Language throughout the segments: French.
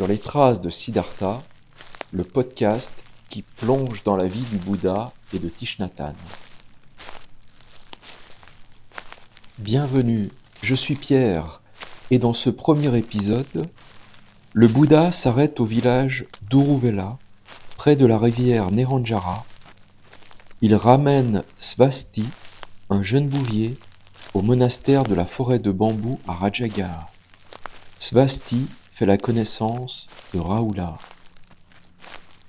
sur les traces de Siddhartha, le podcast qui plonge dans la vie du Bouddha et de Tishnatan. Bienvenue, je suis Pierre, et dans ce premier épisode, le Bouddha s'arrête au village d'Uruvela, près de la rivière Neranjara. Il ramène Svasti, un jeune bouvier, au monastère de la forêt de bambou à Rajagaha. Svasti la connaissance de Raoula.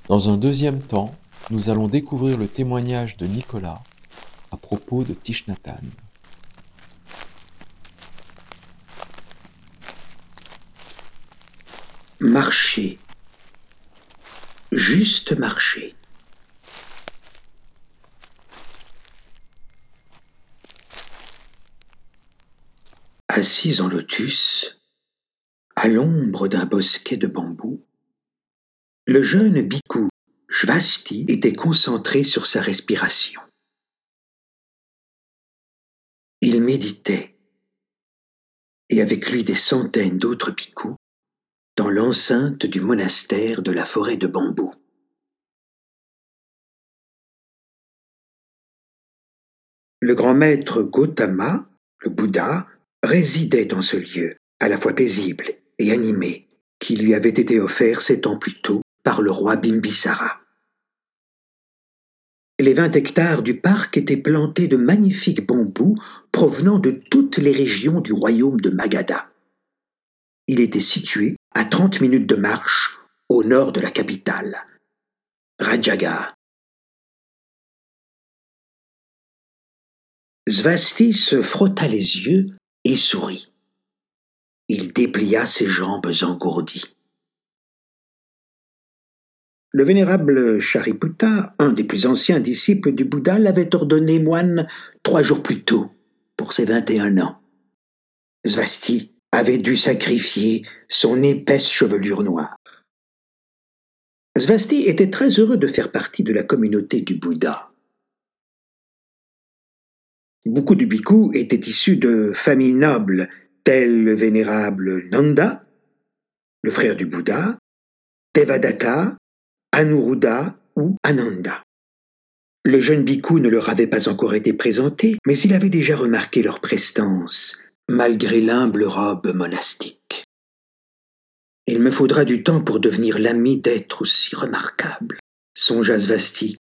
Dans un deuxième temps, nous allons découvrir le témoignage de Nicolas à propos de Tishnatan. Marcher. Juste marcher. Assis en lotus, à l'ombre d'un bosquet de bambous, le jeune bhikkhu Jvasti était concentré sur sa respiration. Il méditait, et avec lui des centaines d'autres bhikkhus, dans l'enceinte du monastère de la forêt de bambous. Le grand maître Gautama, le Bouddha, résidait dans ce lieu, à la fois paisible et qui lui avait été offert sept ans plus tôt par le roi Bimbisara. Les vingt hectares du parc étaient plantés de magnifiques bambous provenant de toutes les régions du royaume de Magadha. Il était situé à trente minutes de marche au nord de la capitale, Rajaga. Svasti se frotta les yeux et sourit. Il déplia ses jambes engourdies. Le vénérable Chariputta, un des plus anciens disciples du Bouddha, l'avait ordonné moine trois jours plus tôt, pour ses vingt et un ans. Svasti avait dû sacrifier son épaisse chevelure noire. Svasti était très heureux de faire partie de la communauté du Bouddha. Beaucoup de bhikkhus étaient issus de familles nobles, telles le vénérable Nanda, le frère du Bouddha, Devadatta, Anuruddha ou Ananda. Le jeune bhikkhu ne leur avait pas encore été présenté, mais il avait déjà remarqué leur prestance, malgré l'humble robe monastique. Il me faudra du temps pour devenir l'ami d'êtres aussi remarquables, songea Svasti.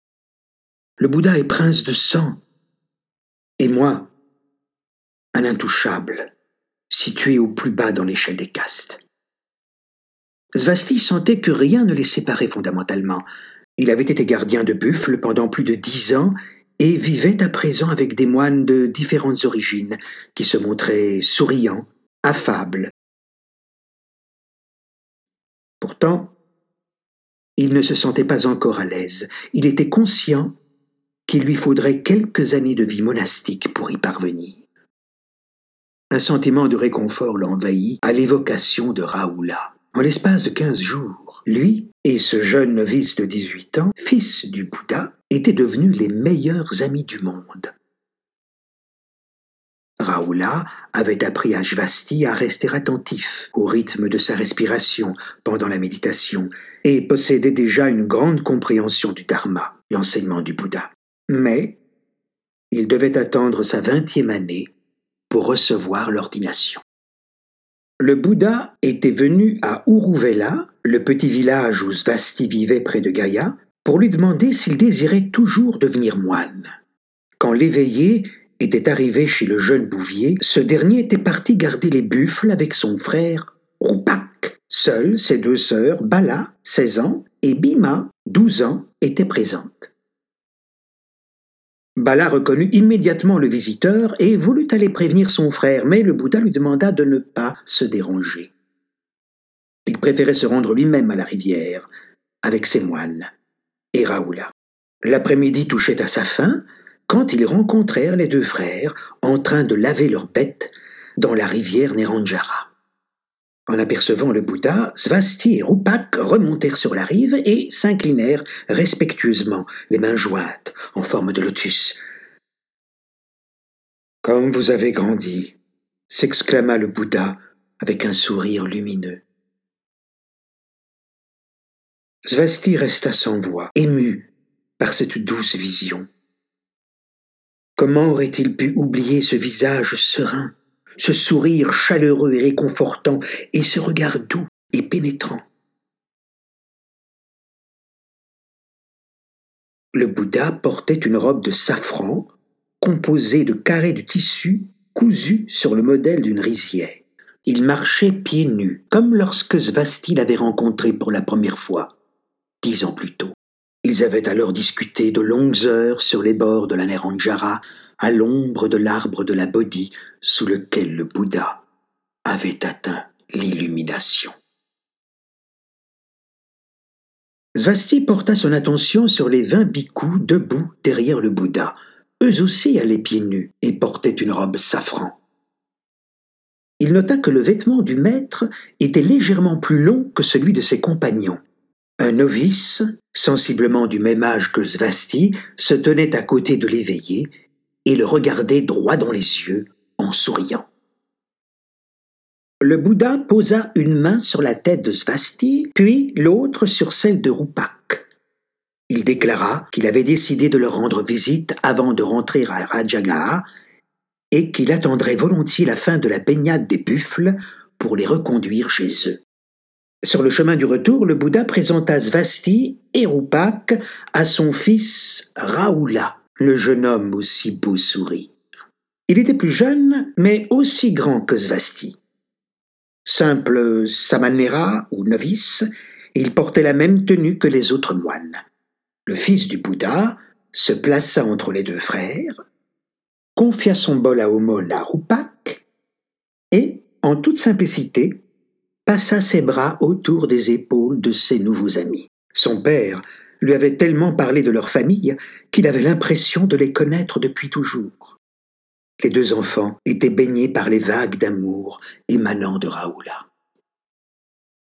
Le Bouddha est prince de sang, et moi, un intouchable, situé au plus bas dans l'échelle des castes. Svasti sentait que rien ne les séparait fondamentalement. Il avait été gardien de buffle pendant plus de dix ans et vivait à présent avec des moines de différentes origines, qui se montraient souriants, affables. Pourtant, il ne se sentait pas encore à l'aise. Il était conscient qu'il lui faudrait quelques années de vie monastique pour y parvenir. Un sentiment de réconfort l'envahit à l'évocation de Raoula. En l'espace de quinze jours, lui et ce jeune novice de dix-huit ans, fils du Bouddha, étaient devenus les meilleurs amis du monde. Raoula avait appris à Jvasti à rester attentif au rythme de sa respiration pendant la méditation et possédait déjà une grande compréhension du Dharma, l'enseignement du Bouddha. Mais il devait attendre sa vingtième année pour recevoir l'ordination le Bouddha était venu à Uruvela, le petit village où Svasti vivait près de Gaïa, pour lui demander s'il désirait toujours devenir moine. Quand l'éveillé était arrivé chez le jeune bouvier, ce dernier était parti garder les buffles avec son frère Rupak. Seules ses deux sœurs, Bala, 16 ans, et Bima, 12 ans, étaient présentes. Bala reconnut immédiatement le visiteur et voulut aller prévenir son frère, mais le Bouddha lui demanda de ne pas se déranger. Il préférait se rendre lui-même à la rivière, avec ses moines et Raoula. L'après-midi touchait à sa fin quand ils rencontrèrent les deux frères en train de laver leurs bêtes dans la rivière Neranjara. En apercevant le Bouddha, Svasti et Rupak remontèrent sur la rive et s'inclinèrent respectueusement, les mains jointes, en forme de lotus. Comme vous avez grandi, s'exclama le Bouddha avec un sourire lumineux. Svasti resta sans voix, ému par cette douce vision. Comment aurait-il pu oublier ce visage serein, ce sourire chaleureux et réconfortant, et ce regard doux et pénétrant Le Bouddha portait une robe de safran composée de carrés de tissu cousus sur le modèle d'une rizière. Il marchait pieds nus, comme lorsque Svasti l'avait rencontré pour la première fois, dix ans plus tôt. Ils avaient alors discuté de longues heures sur les bords de la Neranjara, à l'ombre de l'arbre de la Bodhi sous lequel le Bouddha avait atteint l'illumination. Svasti porta son attention sur les vingt bhikkhus debout derrière le Bouddha. Eux aussi allaient pieds nus et portaient une robe safran. Il nota que le vêtement du maître était légèrement plus long que celui de ses compagnons. Un novice, sensiblement du même âge que Svasti, se tenait à côté de l'éveillé et le regardait droit dans les yeux en souriant. Le Bouddha posa une main sur la tête de Svasti, puis l'autre sur celle de Rupak. Il déclara qu'il avait décidé de leur rendre visite avant de rentrer à Rajagaha et qu'il attendrait volontiers la fin de la baignade des buffles pour les reconduire chez eux. Sur le chemin du retour, le Bouddha présenta Svasti et Rupak à son fils Raoula, le jeune homme aussi beau sourire. Il était plus jeune, mais aussi grand que Svasti. Simple samanera ou novice, il portait la même tenue que les autres moines. Le fils du Bouddha se plaça entre les deux frères, confia son bol à aumône à Rupak et, en toute simplicité, passa ses bras autour des épaules de ses nouveaux amis. Son père lui avait tellement parlé de leur famille qu'il avait l'impression de les connaître depuis toujours. Les deux enfants étaient baignés par les vagues d'amour émanant de Raoula.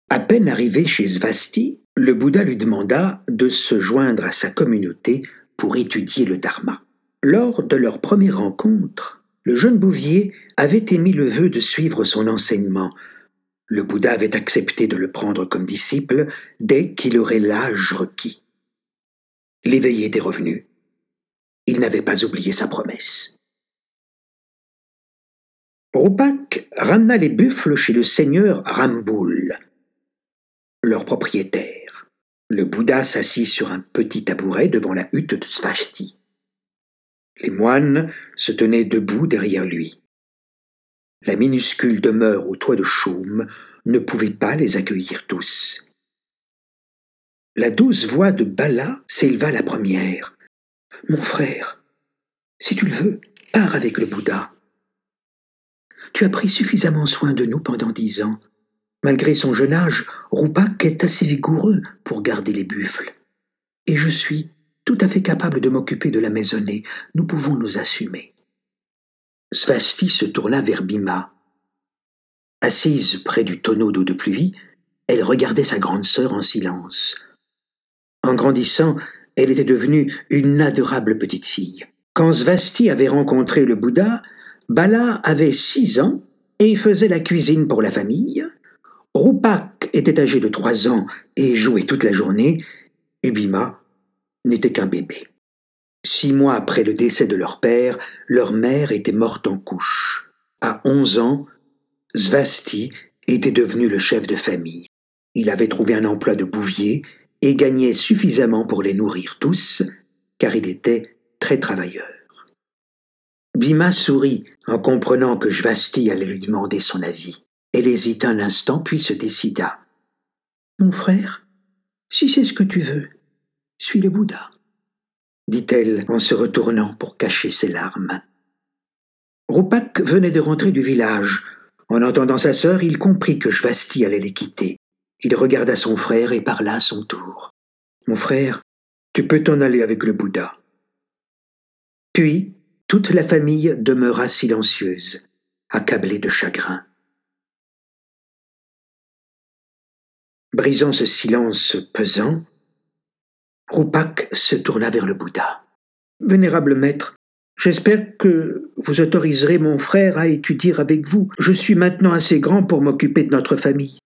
À peine arrivé chez Svasti, le Bouddha lui demanda de se joindre à sa communauté pour étudier le Dharma. Lors de leur première rencontre, le jeune Bouvier avait émis le vœu de suivre son enseignement, le Bouddha avait accepté de le prendre comme disciple dès qu'il aurait l'âge requis. L'éveillé était revenu. Il n'avait pas oublié sa promesse. Rupak ramena les buffles chez le seigneur Ramboul, leur propriétaire. Le Bouddha s'assit sur un petit tabouret devant la hutte de Svasti. Les moines se tenaient debout derrière lui. La minuscule demeure au toit de chaume ne pouvait pas les accueillir tous. La douce voix de Bala s'éleva la première. Mon frère, si tu le veux, pars avec le Bouddha. Tu as pris suffisamment soin de nous pendant dix ans. Malgré son jeune âge, Rupak est assez vigoureux pour garder les buffles. Et je suis tout à fait capable de m'occuper de la maisonnée. Nous pouvons nous assumer. Svasti se tourna vers Bima. Assise près du tonneau d'eau de pluie, elle regardait sa grande sœur en silence. En grandissant, elle était devenue une adorable petite fille. Quand Svasti avait rencontré le Bouddha, Bala avait six ans et faisait la cuisine pour la famille. Rupak était âgé de trois ans et jouait toute la journée, et Bima n'était qu'un bébé. Six mois après le décès de leur père, leur mère était morte en couche. À onze ans, Svasti était devenu le chef de famille. Il avait trouvé un emploi de bouvier et gagnait suffisamment pour les nourrir tous, car il était très travailleur. Bima sourit en comprenant que Svasti allait lui demander son avis. Elle hésita un instant puis se décida. Mon frère, si c'est ce que tu veux, suis le Bouddha dit-elle en se retournant pour cacher ses larmes. Rupak venait de rentrer du village. En entendant sa sœur, il comprit que Jvasti allait les quitter. Il regarda son frère et parla à son tour. Mon frère, tu peux t'en aller avec le Bouddha. Puis, toute la famille demeura silencieuse, accablée de chagrin. Brisant ce silence pesant, Rupak se tourna vers le Bouddha. Vénérable maître, j'espère que vous autoriserez mon frère à étudier avec vous. Je suis maintenant assez grand pour m'occuper de notre famille.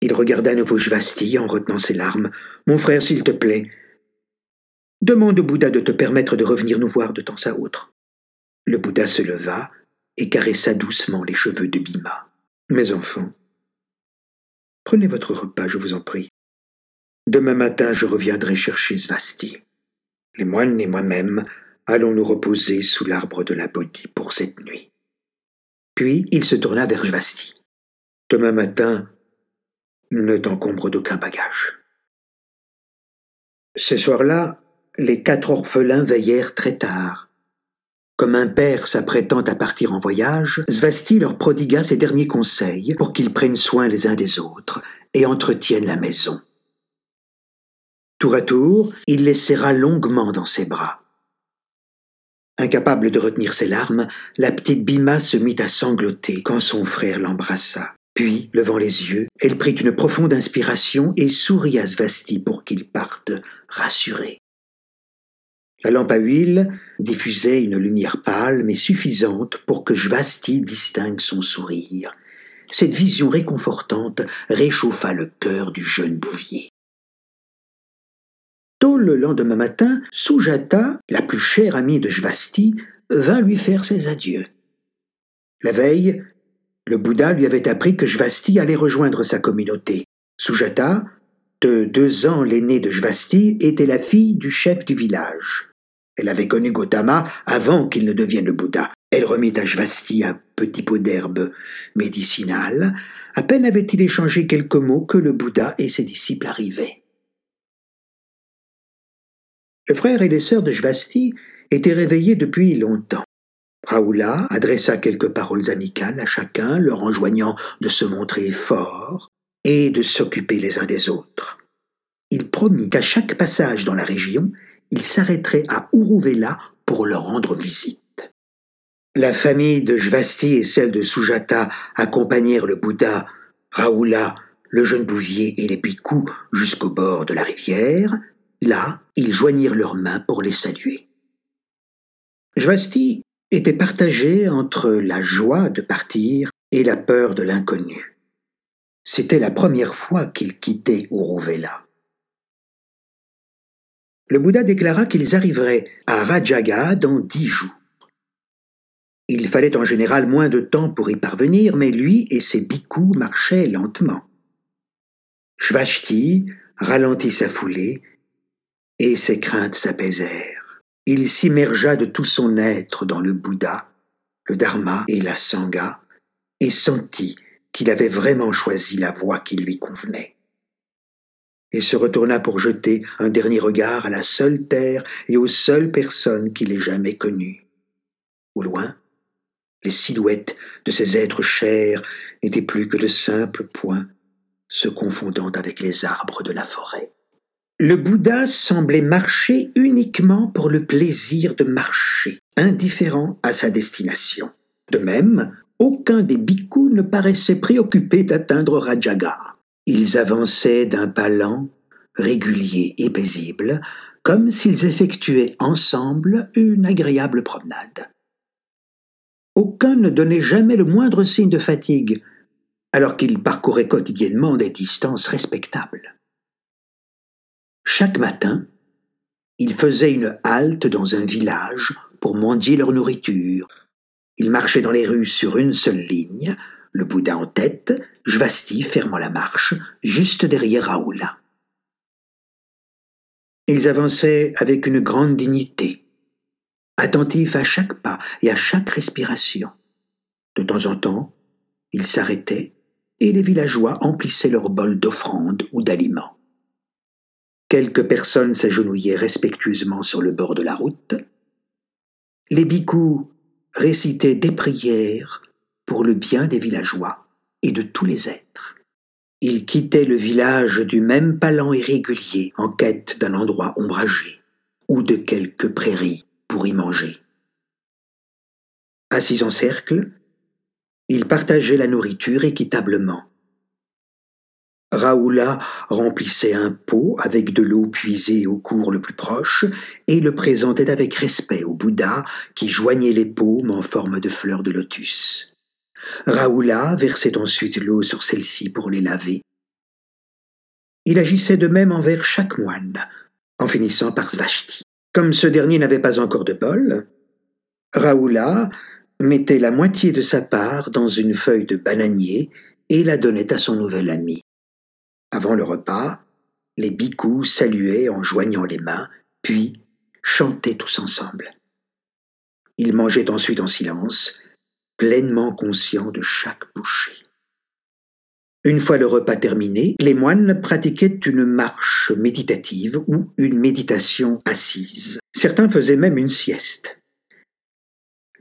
Il regarda à nouveau Jvasti en retenant ses larmes. Mon frère, s'il te plaît, demande au Bouddha de te permettre de revenir nous voir de temps à autre. Le Bouddha se leva et caressa doucement les cheveux de Bhima. Mes enfants, prenez votre repas, je vous en prie. Demain matin, je reviendrai chercher Svasti. Les moines et moi-même allons nous reposer sous l'arbre de la Bodhi pour cette nuit. Puis il se tourna vers Svasti. Demain matin, ne t'encombre d'aucun bagage. Ce soir-là, les quatre orphelins veillèrent très tard comme un père s'apprêtant à partir en voyage, Svasti leur prodigua ses derniers conseils pour qu'ils prennent soin les uns des autres et entretiennent la maison. Tour à tour, il les serra longuement dans ses bras. Incapable de retenir ses larmes, la petite Bima se mit à sangloter quand son frère l'embrassa. Puis, levant les yeux, elle prit une profonde inspiration et sourit à Svasti pour qu'il parte rassuré. La lampe à huile diffusait une lumière pâle mais suffisante pour que Jvasti distingue son sourire. Cette vision réconfortante réchauffa le cœur du jeune bouvier. Tôt le lendemain matin, Sujata, la plus chère amie de Jvasti, vint lui faire ses adieux. La veille, le Bouddha lui avait appris que Jvasti allait rejoindre sa communauté. Sujata, de deux ans l'aînée de Jvasti, était la fille du chef du village. Elle avait connu Gautama avant qu'il ne devienne le Bouddha. Elle remit à Jvasti un petit pot d'herbe médicinale. À peine avait-il échangé quelques mots que le Bouddha et ses disciples arrivaient. Le frère et les sœurs de Jvasti étaient réveillés depuis longtemps. Raoula adressa quelques paroles amicales à chacun, leur enjoignant de se montrer fort et de s'occuper les uns des autres. Il promit qu'à chaque passage dans la région, il s'arrêterait à Uruvela pour leur rendre visite. La famille de Jvasti et celle de Sujata accompagnèrent le Bouddha, Raoula, le jeune bouvier et les bhikkhus jusqu'au bord de la rivière. Là, ils joignirent leurs mains pour les saluer. Jvasti était partagé entre la joie de partir et la peur de l'inconnu. C'était la première fois qu'il quittait Uruvela le Bouddha déclara qu'ils arriveraient à Rajaga dans dix jours. Il fallait en général moins de temps pour y parvenir, mais lui et ses bhikkhus marchaient lentement. Shvashti ralentit sa foulée et ses craintes s'apaisèrent. Il s'immergea de tout son être dans le Bouddha, le Dharma et la Sangha et sentit qu'il avait vraiment choisi la voie qui lui convenait et se retourna pour jeter un dernier regard à la seule terre et aux seules personnes qu'il ait jamais connues. Au loin, les silhouettes de ces êtres chers n'étaient plus que de simples points se confondant avec les arbres de la forêt. Le Bouddha semblait marcher uniquement pour le plaisir de marcher, indifférent à sa destination. De même, aucun des bhikkhus ne paraissait préoccupé d'atteindre Rajaga. Ils avançaient d'un pas lent, régulier et paisible, comme s'ils effectuaient ensemble une agréable promenade. Aucun ne donnait jamais le moindre signe de fatigue, alors qu'ils parcouraient quotidiennement des distances respectables. Chaque matin, ils faisaient une halte dans un village pour mendier leur nourriture. Ils marchaient dans les rues sur une seule ligne, le Bouddha en tête, Jvasti fermant la marche, juste derrière Raoula. Ils avançaient avec une grande dignité, attentifs à chaque pas et à chaque respiration. De temps en temps, ils s'arrêtaient et les villageois emplissaient leurs bols d'offrandes ou d'aliments. Quelques personnes s'agenouillaient respectueusement sur le bord de la route. Les bhikkhus récitaient des prières pour le bien des villageois et de tous les êtres. Ils quittaient le village du même palan irrégulier en quête d'un endroit ombragé ou de quelques prairies pour y manger. Assis en cercle, ils partageaient la nourriture équitablement. Raoula remplissait un pot avec de l'eau puisée au cours le plus proche et le présentait avec respect au Bouddha qui joignait les paumes en forme de fleurs de lotus. Raoula versait ensuite l'eau sur celle-ci pour les laver, il agissait de même envers chaque moine, en finissant par Svashti. Comme ce dernier n'avait pas encore de bol, Raoula mettait la moitié de sa part dans une feuille de bananier et la donnait à son nouvel ami. Avant le repas, les bhikkhus saluaient en joignant les mains, puis chantaient tous ensemble. Ils mangeaient ensuite en silence, pleinement conscients de chaque bouchée. Une fois le repas terminé, les moines pratiquaient une marche méditative ou une méditation assise. Certains faisaient même une sieste.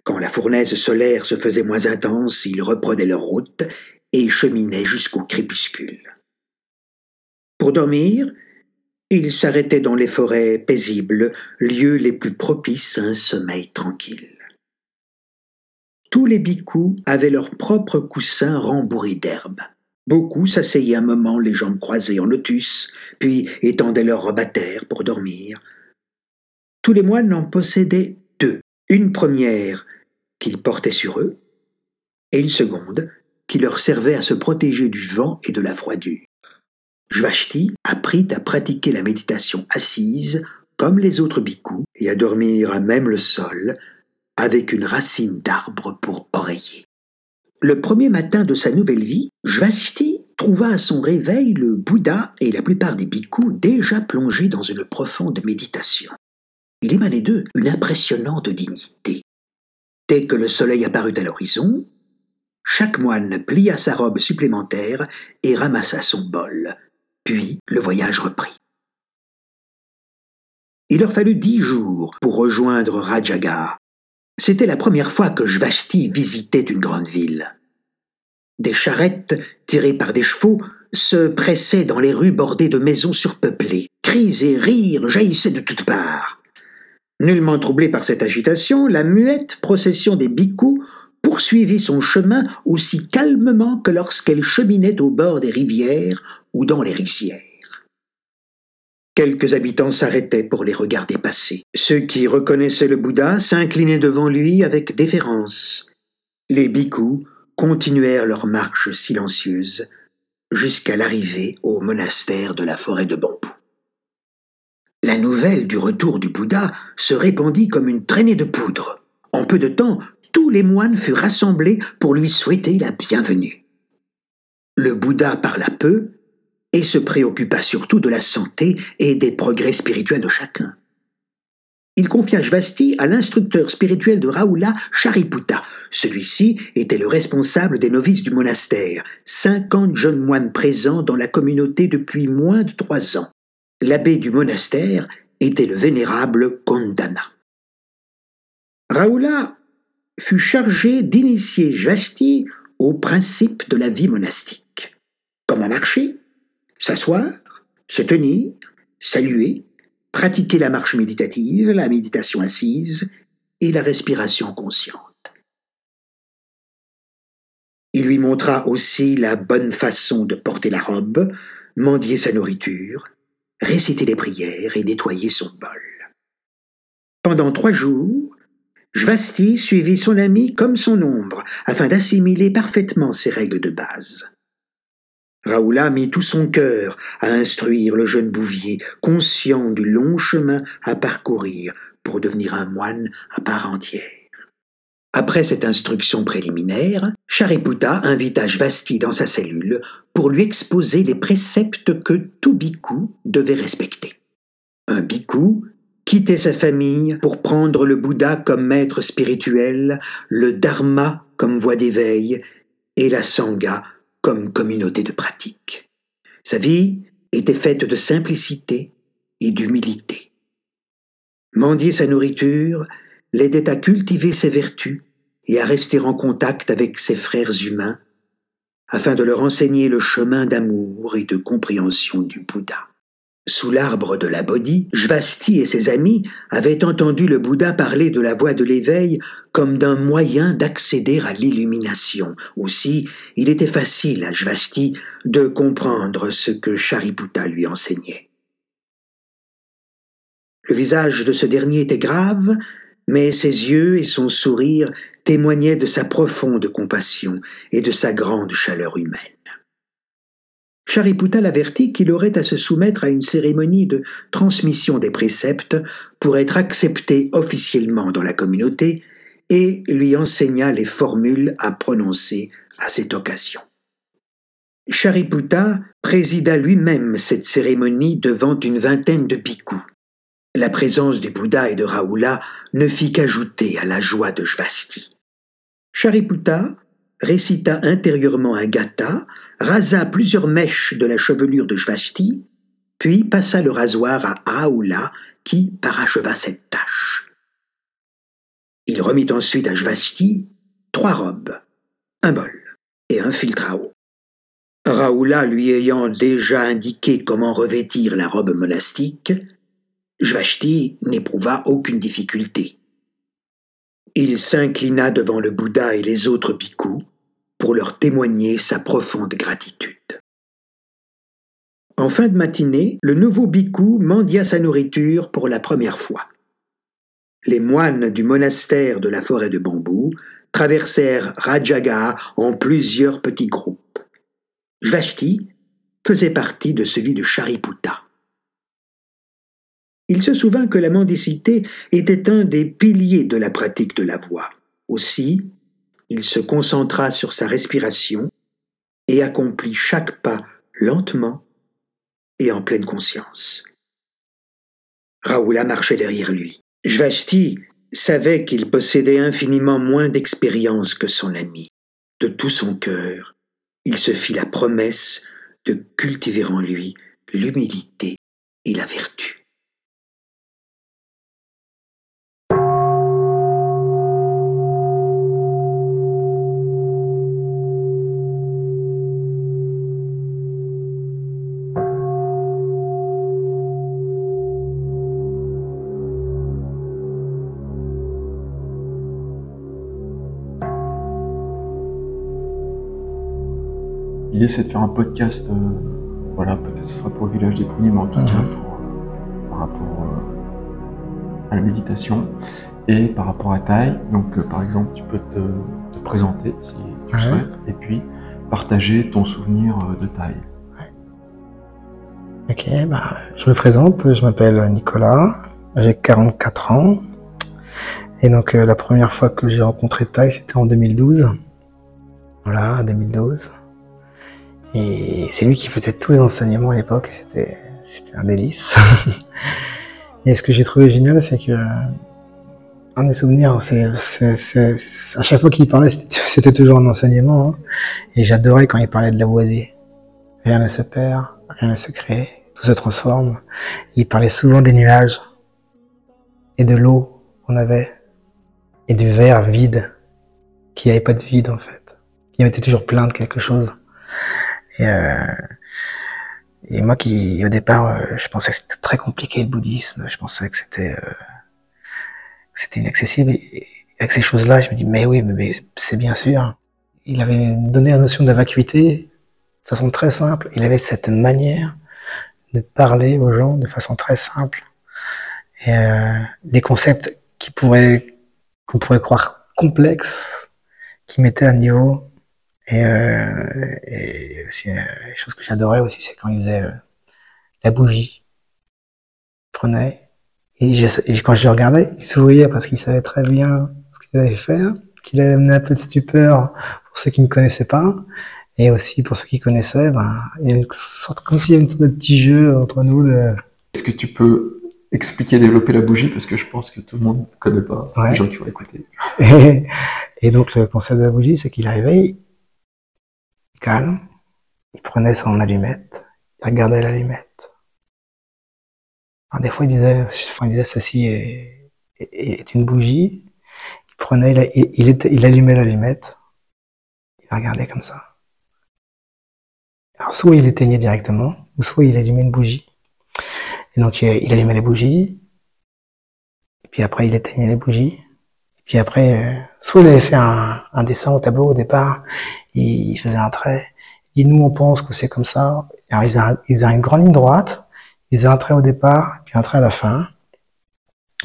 Quand la fournaise solaire se faisait moins intense, ils reprenaient leur route et cheminaient jusqu'au crépuscule. Pour dormir, ils s'arrêtaient dans les forêts paisibles, lieux les plus propices à un sommeil tranquille. Tous les bicous avaient leur propre coussin rembourré d'herbe. Beaucoup s'asseyaient un moment les jambes croisées en lotus, puis étendaient leur robe à terre pour dormir. Tous les moines en possédaient deux. Une première qu'ils portaient sur eux, et une seconde qui leur servait à se protéger du vent et de la froidure. Jvashti apprit à pratiquer la méditation assise comme les autres bhikkhus et à dormir à même le sol avec une racine d'arbre pour oreiller. Le premier matin de sa nouvelle vie, Jvashti trouva à son réveil le Bouddha et la plupart des bhikkhus déjà plongés dans une profonde méditation. Il émanait d'eux une impressionnante dignité. Dès que le soleil apparut à l'horizon, chaque moine plia sa robe supplémentaire et ramassa son bol. Puis le voyage reprit. Il leur fallut dix jours pour rejoindre Rajaga. C'était la première fois que Jvasti visitait une grande ville. Des charrettes, tirées par des chevaux, se pressaient dans les rues bordées de maisons surpeuplées. Cris et rires jaillissaient de toutes parts. Nullement troublée par cette agitation, la muette procession des bhikkhus poursuivit son chemin aussi calmement que lorsqu'elle cheminait au bord des rivières ou dans les rizières. Quelques habitants s'arrêtaient pour les regarder passer. Ceux qui reconnaissaient le Bouddha s'inclinaient devant lui avec déférence. Les bhikkhus continuèrent leur marche silencieuse jusqu'à l'arrivée au monastère de la forêt de bambou. La nouvelle du retour du Bouddha se répandit comme une traînée de poudre. En peu de temps, tous les moines furent rassemblés pour lui souhaiter la bienvenue. Le Bouddha parla peu et se préoccupa surtout de la santé et des progrès spirituels de chacun. Il confia Jvasti à l'instructeur spirituel de Raoula, Chariputta. Celui-ci était le responsable des novices du monastère, cinquante jeunes moines présents dans la communauté depuis moins de trois ans. L'abbé du monastère était le vénérable Kondana. Raoula fut chargé d'initier Jvasti aux principes de la vie monastique. Comment marcher S'asseoir, se tenir, saluer, pratiquer la marche méditative, la méditation assise et la respiration consciente. Il lui montra aussi la bonne façon de porter la robe, mendier sa nourriture, réciter les prières et nettoyer son bol. Pendant trois jours, Jvasti suivit son ami comme son ombre afin d'assimiler parfaitement ses règles de base. Raoula mit tout son cœur à instruire le jeune bouvier, conscient du long chemin à parcourir pour devenir un moine à part entière. Après cette instruction préliminaire, Chariputta invita Jvasti dans sa cellule pour lui exposer les préceptes que tout bhikkhu devait respecter. Un bhikkhu quittait sa famille pour prendre le Bouddha comme maître spirituel, le Dharma comme voie d'éveil et la Sangha comme communauté de pratique. Sa vie était faite de simplicité et d'humilité. Mendier sa nourriture l'aidait à cultiver ses vertus et à rester en contact avec ses frères humains afin de leur enseigner le chemin d'amour et de compréhension du Bouddha. Sous l'arbre de la Bodhi, Jvasti et ses amis avaient entendu le Bouddha parler de la voie de l'éveil comme d'un moyen d'accéder à l'illumination. Aussi, il était facile à Jvasti de comprendre ce que Chariputta lui enseignait. Le visage de ce dernier était grave, mais ses yeux et son sourire témoignaient de sa profonde compassion et de sa grande chaleur humaine. Shariputa l'avertit qu'il aurait à se soumettre à une cérémonie de transmission des préceptes pour être accepté officiellement dans la communauté et lui enseigna les formules à prononcer à cette occasion. Shariputa présida lui-même cette cérémonie devant une vingtaine de bhikkhus. La présence du Bouddha et de Raoula ne fit qu'ajouter à la joie de Jvasti. Shariputa récita intérieurement un gata rasa plusieurs mèches de la chevelure de Jvasti, puis passa le rasoir à Raoula, qui paracheva cette tâche. Il remit ensuite à Jvasti trois robes, un bol et un filtre à eau. Raoula lui ayant déjà indiqué comment revêtir la robe monastique, Jvasti n'éprouva aucune difficulté. Il s'inclina devant le Bouddha et les autres bhikkhus, pour leur témoigner sa profonde gratitude. En fin de matinée, le nouveau bhikkhu mendia sa nourriture pour la première fois. Les moines du monastère de la forêt de bambou traversèrent Rajaga en plusieurs petits groupes. Jvashti faisait partie de celui de Shariputa. Il se souvint que la mendicité était un des piliers de la pratique de la voie. Aussi, il se concentra sur sa respiration et accomplit chaque pas lentement et en pleine conscience. Raoula marchait derrière lui. Jvasti savait qu'il possédait infiniment moins d'expérience que son ami. De tout son cœur, il se fit la promesse de cultiver en lui l'humilité et la vertu. L'idée, c'est de faire un podcast. Euh, voilà, peut-être ce sera pour le village des premiers, mais en tout cas Mhm. pour, euh, par rapport euh, à la méditation et par rapport à taille. Donc, par exemple, tu peux te, te présenter si tu le Ouais. souhaites, et puis partager ton souvenir de taille. Ok, bah, je me présente, je m'appelle Nicolas, j'ai 44 ans. Et donc euh, la première fois que j'ai rencontré Tai, c'était en 2012. Voilà, 2012. Et c'est lui qui faisait tous les enseignements à l'époque, c'était un délice. et ce que j'ai trouvé génial, c'est que un des souvenirs, à chaque fois qu'il parlait, c'était toujours un enseignement. hein. Et j'adorais quand il parlait de la boisie. Rien ne se perd, rien ne se crée, tout se transforme. Il parlait souvent des nuages et de l'eau qu'on avait et du verre vide, qu'il n'y avait pas de vide en fait. Il était toujours plein de quelque chose. Et, euh, et moi qui, au départ, euh, je pensais que c'était très compliqué le bouddhisme, je pensais que c'était euh, que c'était inaccessible. Et avec ces choses-là, je me dis, mais oui, mais, c'est bien sûr. Il avait donné la notion de de façon très simple. Il avait cette manière de parler aux gens de façon très simple. Et les concepts qui pourraient, qu'on pourrait croire complexes, qui mettaient à niveau. Et, euh, et aussi, euh, les choses que j'adorais aussi, c'est quand il faisait euh, la bougie. Il prenait. Et, je, et quand je le regardais, il souriait parce qu'il savait très bien ce qu'il allait faire, qu'il allait amener un peu de stupeur pour ceux qui ne connaissaient pas. Et aussi pour ceux qui connaissaient, ben, il y a une sorte, comme s'il y avait une sorte de petit jeu entre nous. De... Est-ce que tu peux expliquer, développer la bougie? Parce que je pense que tout le monde ne connaît pas, Ouais. les gens qui vont écouter. Et, et donc le concept de la bougie, c'est qu'il arrivait, calme, il prenait son allumette, il regardait l'allumette. Alors, des fois, il disait, enfin, disait ceci est, une bougie. Il prenait, il, il, allumait l'allumette, il regardait comme ça. Alors soit il éteignait directement, ou soit il allumait une bougie. Et donc il allumait les bougies, et puis après il éteignait les bougies. Et puis après, euh, soit il avait fait un, un dessin au tableau au départ, il, il faisait un trait. Il dit nous on pense que c'est comme ça. Alors, il, faisait un- il une grande ligne droite, il faisait un trait au départ, puis un trait à la fin.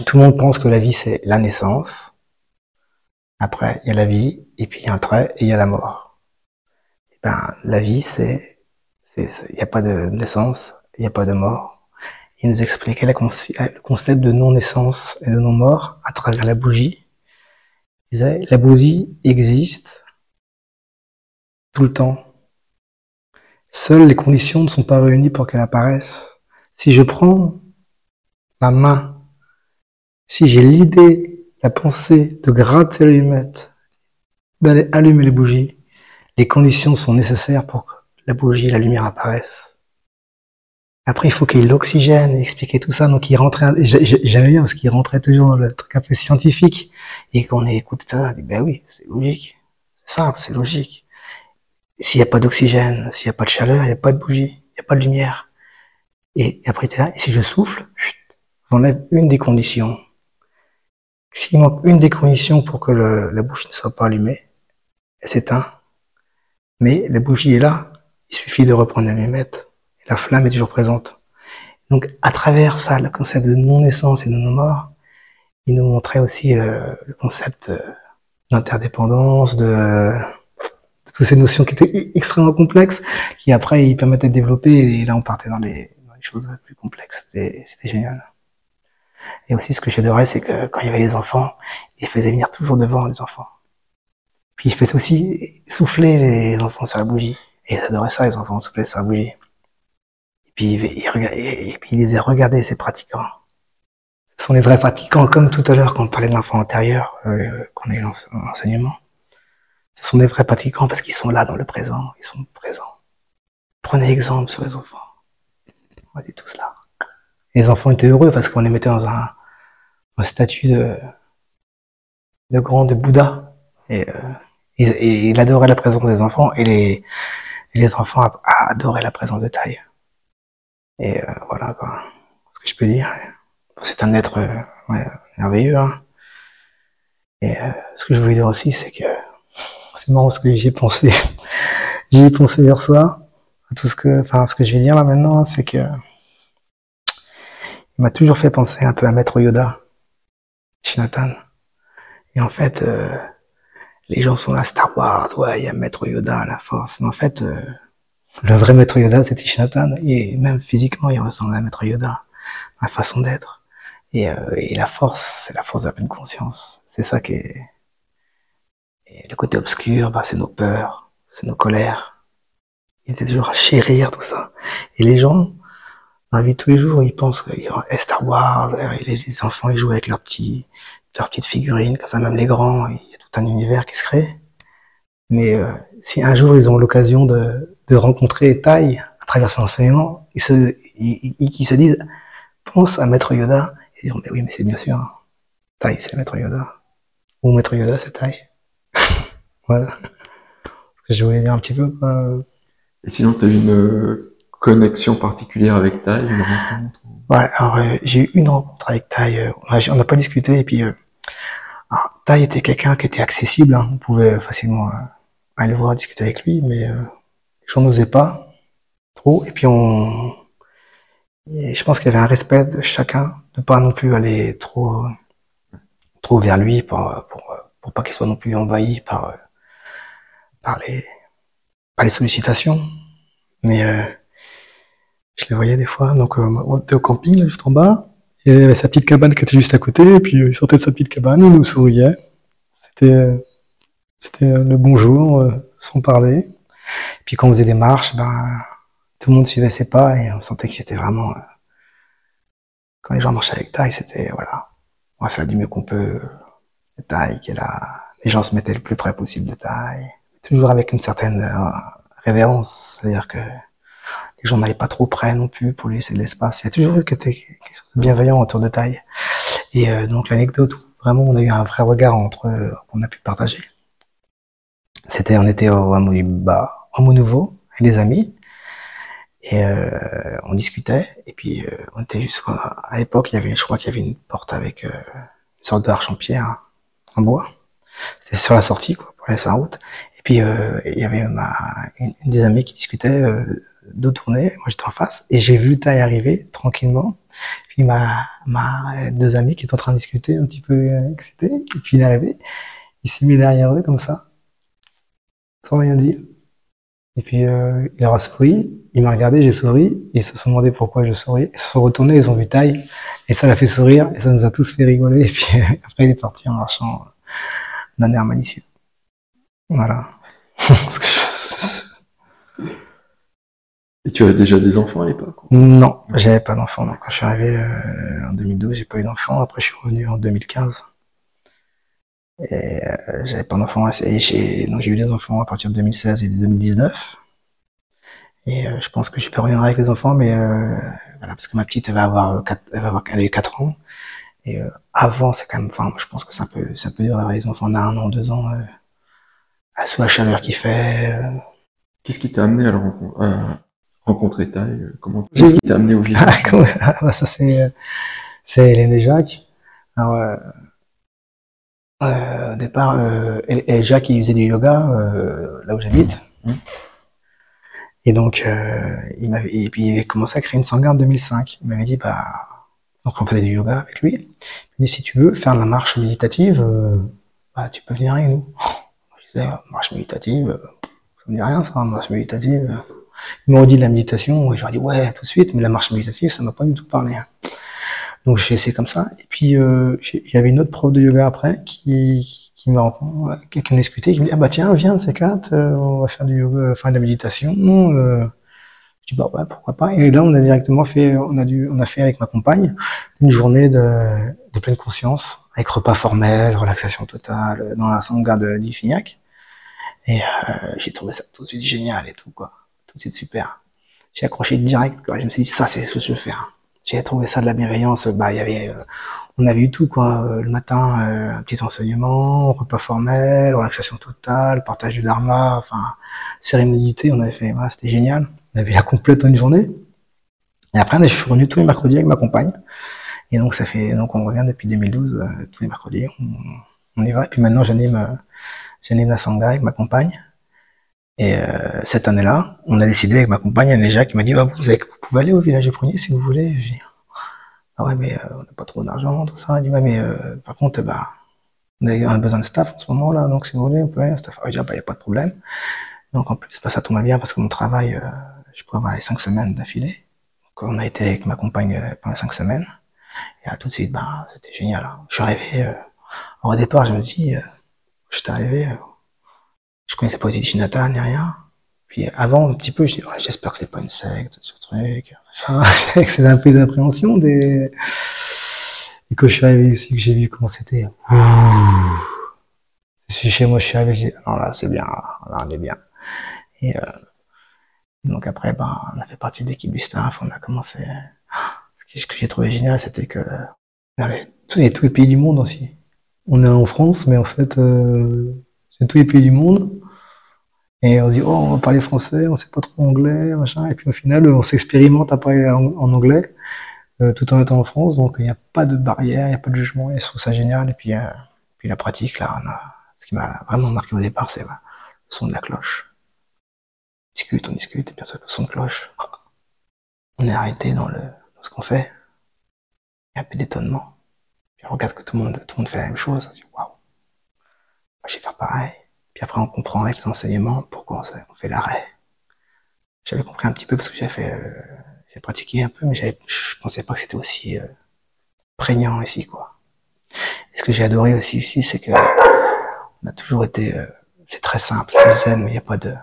Tout le monde pense que la vie c'est la naissance. Après il y a la vie, et puis il y a un trait, et il y a la mort. Et ben la vie c'est Il n'y a pas de naissance, il n'y a pas de mort. Il nous expliquait le concept de non-naissance et de non-mort à travers la bougie. La bougie existe tout le temps. Seules les conditions ne sont pas réunies pour qu'elle apparaisse. Si je prends ma main, si j'ai l'idée, la pensée de gratter l'allumette, d'aller allumer les bougies, les conditions sont nécessaires pour que la bougie et la lumière apparaissent. Après, il faut qu'il y ait l'oxygène, expliquer tout ça. Donc, il rentrait, j'aimais bien parce qu'il rentrait toujours dans le truc un peu scientifique. Et qu'on écoute ça, dit, ben oui, c'est logique. C'est simple, c'est logique. S'il n'y a pas d'oxygène, s'il n'y a pas de chaleur, il n'y a pas de bougie, il n'y a pas de lumière. Et, après, es et si je souffle, j'enlève une des conditions. S'il manque une des conditions pour que la bougie ne soit pas allumée, elle s'éteint. Mais la bougie est là, il suffit de reprendre la et la flamme est toujours présente. Donc, à travers ça, le concept de non-naissance et de non-mort, il nous montrait aussi euh, le concept euh, d'interdépendance, de, toutes ces notions qui étaient extrêmement complexes, qui après, ils permettaient de développer, et là, on partait dans les, dans les choses plus complexes. C'était génial. Et aussi, ce que j'adorais, c'est que quand il y avait les enfants, il faisait venir toujours devant les enfants. Puis il faisait aussi souffler les enfants sur la bougie. Et ils adoraient ça, les enfants, souffler sur la bougie. Et puis, il, et puis il les a regardés, ces pratiquants. Ce sont les vrais pratiquants, comme tout à l'heure quand on parlait de l'enfant intérieur, euh, qu'on a eu l'enseignement. Ce sont des vrais pratiquants parce qu'ils sont là dans le présent, ils sont présents. Prenez exemple sur les enfants. On dire tout cela. Les enfants étaient heureux parce qu'on les mettait dans un, statut de, grand de Bouddha. Et, euh, et, il adorait la présence des enfants et les, les enfants adoraient la présence de taille. Et euh, voilà quoi, ce que je peux dire. C'est un être euh, ouais, merveilleux. Hein. Et euh, ce que je voulais dire aussi, c'est que c'est marrant ce que j'y ai pensé. j'y ai pensé hier soir. Tout ce que, enfin, ce que je vais dire là maintenant, c'est que il m'a toujours fait penser un peu à Maître Yoda, Shinatan. Et en fait, euh, les gens sont là, Star Wars, ouais, il y a Maître Yoda la force. Mais en fait, euh, le vrai Maître Yoda, c'était Shinatan. Et même physiquement, il ressemble à Maître Yoda, la façon d'être. Et, euh, et, la force, c'est la force de la pleine conscience. C'est ça qui est... Et le côté obscur, bah, c'est nos peurs, c'est nos colères. Il était toujours à chérir tout ça. Et les gens, dans la vie de tous les jours, ils pensent qu'il y a Star Wars, les, les enfants, ils jouent avec leurs petits, leurs petites figurines, comme ça, même les grands, il y a tout un univers qui se crée. Mais euh, si un jour ils ont l'occasion de, de rencontrer Tai à travers son enseignement, ils se, ils, ils, se disent, pense à Maître Yoda, et ils disent, mais oui, mais c'est bien sûr, Tai, c'est Maître Yoda. Ou Maître Yoda, c'est Tai. voilà. Ce que je voulais dire un petit peu. Euh... Et sinon, tu as une connexion particulière avec Tai, une rencontre Ouais, alors euh, j'ai eu une rencontre avec Tai, euh, on n'a pas discuté, et puis euh, Tai était quelqu'un qui était accessible, hein, on pouvait facilement euh, aller le voir, discuter avec lui, mais euh, gens n'osaient pas trop, et puis on... Je pense qu'il y avait un respect de chacun, de pas non plus aller trop trop vers lui pour, pour, pour pas qu'il soit non plus envahi par, par, les, par les sollicitations. Mais euh, je les voyais des fois, donc euh, on était au camping, juste en bas, il avait sa petite cabane qui était juste à côté, et puis euh, il sortait de sa petite cabane, il nous souriait. C'était c'était le bonjour, sans parler. Puis quand on faisait des marches, ben, tout le monde suivait ses pas, et on sentait que c'était vraiment... quand les gens marchaient avec taille, c'était, voilà, on va faire du mieux qu'on peut. taille, qui est là. Les gens se mettaient le plus près possible de taille. Toujours avec une certaine révérence, c'est-à-dire que les gens n'allaient pas trop près non plus pour lui laisser de l'espace. Il y a toujours eu quelque chose de bienveillant autour de taille. Et euh, donc l'anecdote vraiment on a eu un vrai regard entre euh, on a pu partager. C'était on était au hameau du bas, hameau nouveau, avec des amis. Et euh, on discutait, et puis euh, on était juste à l'époque, il y avait, je crois qu'il y avait une porte avec euh, une sorte d'arche en pierre, en bois. C'était sur la sortie, quoi, pour aller sur la route. Et puis euh, il y avait ma, une, des amies qui discutait dos tourné, moi j'étais en face, et j'ai vu Tai arriver tranquillement. Puis ma, ma deux amis qui étaient en train de discuter, un petit peu excités, et puis il est arrivé, il s'est mis derrière eux comme ça, sans rien dire. Et puis, euh, il aura souri, il m'a regardé, j'ai souri, ils se sont demandé pourquoi je souris. Ils se sont retournés, ils ont vu taille, et ça l'a fait sourire, et ça nous a tous fait rigoler, et puis après, il est parti en marchant d'un air malicieux. Voilà. Et tu avais déjà des enfants à l'époque Non, j'avais pas d'enfant. Donc, quand je suis arrivé euh, en 2012, j'ai pas eu d'enfant. Après, je suis revenu en 2015. Et euh, j'avais pas d'enfant. Et j'ai donc j'ai eu des enfants à partir de 2016 et de 2019. Et euh, je pense que je peux revenir avec les enfants, mais euh, voilà, parce que ma petite, elle va avoir, euh, quatre- elle va avoir elle a eu 4 ans. Et euh, avant, c'est quand même, enfin, je pense que ça peut, ça peut durer les enfants d'un an, deux ans, euh, à sous la chaleur qu'il fait. euh, Qu'est-ce qui t'a amené à, le rencon- à rencontrer Taille Comment Qu'est-ce qui t'a amené au Ah, village comment- ah, bah, ça c'est euh, c'est Hélène et Jacques. Alors, euh, au départ, euh, et, et Jacques il faisait du yoga euh, là où j'habite. Mhm. Et donc, il m'avait et puis il avait commencé à créer une sangha en 2005. Il m'avait dit bah donc on faisait du yoga avec lui. Il m'a dit si tu veux faire de la marche méditative, bah tu peux venir avec nous. Je disais marche méditative, ça me dit rien ça, marche méditative. Ils m'ont dit de la méditation, et j'aurais dit ouais tout de suite, mais la marche méditative, ça m'a pas du tout parlé. Donc j'ai essayé comme ça. Et puis euh, il y avait une autre prof de yoga après qui, qui m'a qui qui discuté, qui me dit ah bah tiens viens de ces quatre, euh, on va faire du yoga, enfin de la méditation. Euh, je dis bah ouais pourquoi pas? Et là on a directement fait, on a dû, on a fait avec ma compagne une journée de, pleine conscience avec repas formel, relaxation totale dans la sangha de d'Ifignac. Et euh, j'ai trouvé ça tout de suite génial et tout quoi, tout de suite super. J'ai accroché direct quoi. Je me suis dit ça c'est ce que je veux faire. J'ai trouvé ça de la bienveillance. Bah il y avait, euh, on avait eu tout quoi. Euh, Le matin euh, un petit enseignement, repas formel, relaxation totale, partage du dharma, enfin cérémonialité. On avait fait, voilà, c'était génial. On avait la complète dans une journée. Et après je suis revenu tous les mercredis avec ma compagne. Et donc ça fait donc on revient depuis 2012 euh, tous les mercredis. On, on y va. Et puis maintenant j'anime euh, j'anime la sangha avec ma compagne. Et euh, cette année-là, on a décidé avec ma compagne, Anne qui m'a dit, bah, vous, pouvez aller au village des Pruniers si vous voulez. Je dis, ah ouais, mais euh, on n'a pas trop d'argent, tout ça. Elle dit, mais euh, par contre, bah, on a, besoin de staff en ce moment-là, donc si vous voulez, on peut aller en staff. Ah, je dis, ah, bah, a pas de problème. Donc en plus, ça tombe bien parce que mon travail, je pourrais avoir les cinq semaines d'affilée. Donc on a été avec ma compagne pendant cinq semaines. Et là, tout de suite, c'était génial. hein. Je suis arrivé, au départ, je me dis, euh, j'étais arrivé, je connaissais pas Uti Chinata ni rien. Puis avant, un petit peu, je dis, j'espère que c'est pas une secte, ce truc. c'est un peu d'appréhension des... Et quand je suis arrivé aussi, que j'ai vu comment c'était. Je suis chez moi, je suis arrivé, j'ai dit, non, là, c'est bien, là, on est bien. Et, euh, donc après, ben, on a fait partie de l'équipe du staff, on a commencé. Ce que j'ai trouvé génial, c'était que, il y avait tous les, tous les pays du monde aussi. On est en France, mais en fait, euh, c'est tous les pays du monde. Et on se dit, oh, on va parler français, on sait pas trop anglais, machin. Et puis au final, on s'expérimente à parler en, anglais, euh, tout en étant en France. Donc il n'y a pas de barrière, il n'y a pas de jugement. Et je trouve ça génial. Et puis, euh, la pratique, là, ce qui m'a vraiment marqué au départ, c'est bah, le son de la cloche. On discute, on discute, et bien sûr, le son de cloche. On est arrêté dans, le, dans ce qu'on fait. Il y a un peu d'étonnement. Puis on regarde que tout le monde, tout le monde fait la même chose. On se dit, waouh, moi, je vais faire pareil. Puis après, on comprend avec les enseignements pourquoi on, fait l'arrêt. J'avais compris un petit peu parce que j'ai fait, euh, j'ai pratiqué un peu, mais j'avais, je pensais pas que c'était aussi euh, prégnant ici, quoi. Et ce que j'ai adoré aussi ici, c'est que on a toujours été, euh, c'est très simple, c'est zen, mais il n'y a pas de,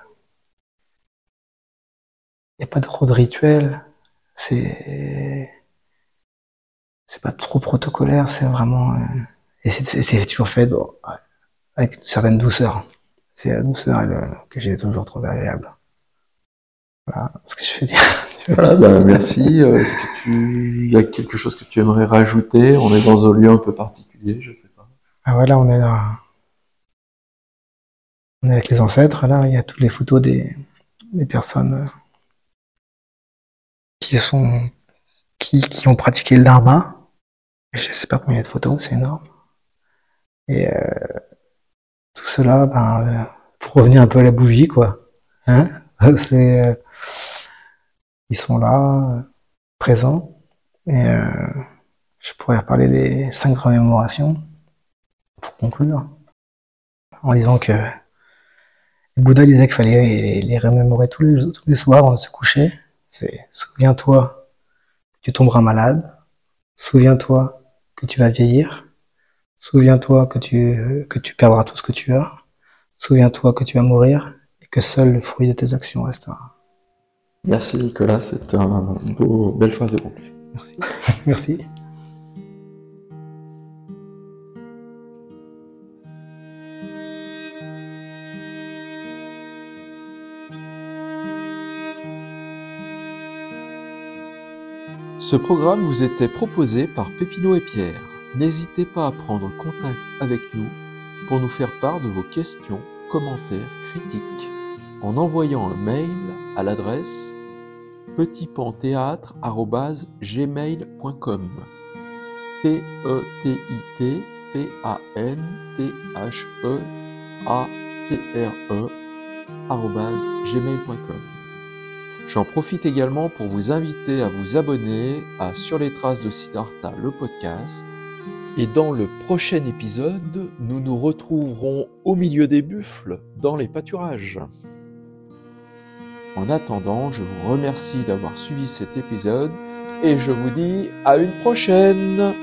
il n'y a pas trop de rituel. C'est, c'est pas trop protocolaire, c'est vraiment, euh, et c'est- toujours fait avec une certaine douceur. C'est la douceur que j'ai toujours trouvé agréable. Voilà ce que je veux dire. Voilà, bah, merci. Euh, Est-ce que tu y a quelque chose que tu aimerais rajouter? On est dans un lieu un peu particulier, je sais pas. Ah voilà, on est là. On est avec les ancêtres. Là, il y a toutes les photos des, des personnes euh, qui sont qui, qui ont pratiqué le dharma. Je sais pas combien il y a de photos, c'est énorme. Et euh, cela, ben, euh, pour revenir un peu à la bougie, quoi. Hein euh, ils sont là, euh, présents. Et je pourrais parler des cinq remémorations pour conclure, en disant que Bouddha disait qu'il fallait les, remémorer tous les, tous les soirs avant se coucher. C'est souviens-toi tu tomberas malade. Souviens-toi que tu vas vieillir. Souviens-toi que tu, que tu perdras tout ce que tu as. Souviens-toi que tu vas mourir et que seul le fruit de tes actions restera. Merci Nicolas, c'est un beau, belle phrase de conclusion. Merci. Merci. Ce programme vous était proposé par Pépino et Pierre. N'hésitez pas à prendre contact avec nous pour nous faire part de vos questions, commentaires, critiques en envoyant un mail à l'adresse petitpanthéâtre.gmail.com p e t i t p a n t h e a t r e gmail.com J'en profite également pour vous inviter à vous abonner à Sur les traces de Siddhartha, le podcast. Et dans le prochain épisode, nous nous retrouverons au milieu des buffles, dans les pâturages. En attendant, je vous remercie d'avoir suivi cet épisode et je vous dis à une prochaine